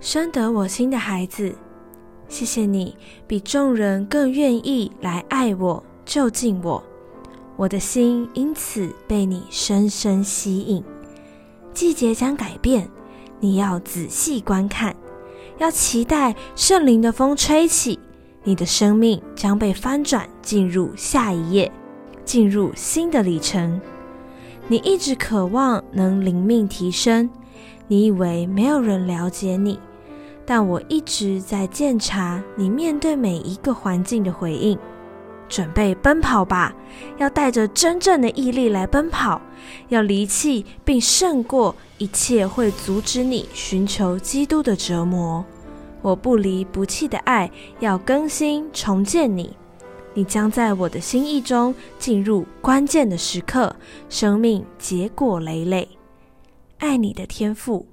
深得我心的孩子，谢谢你比众人更愿意来爱我、就近我，我的心因此被你深深吸引。季节将改变，你要仔细观看，要期待圣灵的风吹起，你的生命将被翻转，进入下一页，进入新的里程。你一直渴望能灵命提升，你以为没有人了解你。但我一直在检查你面对每一个环境的回应。准备奔跑吧，要带着真正的毅力来奔跑，要离弃并胜过一切会阻止你寻求基督的折磨。我不离不弃的爱要更新重建你，你将在我的心意中进入关键的时刻，生命结果累累。爱你的天赋。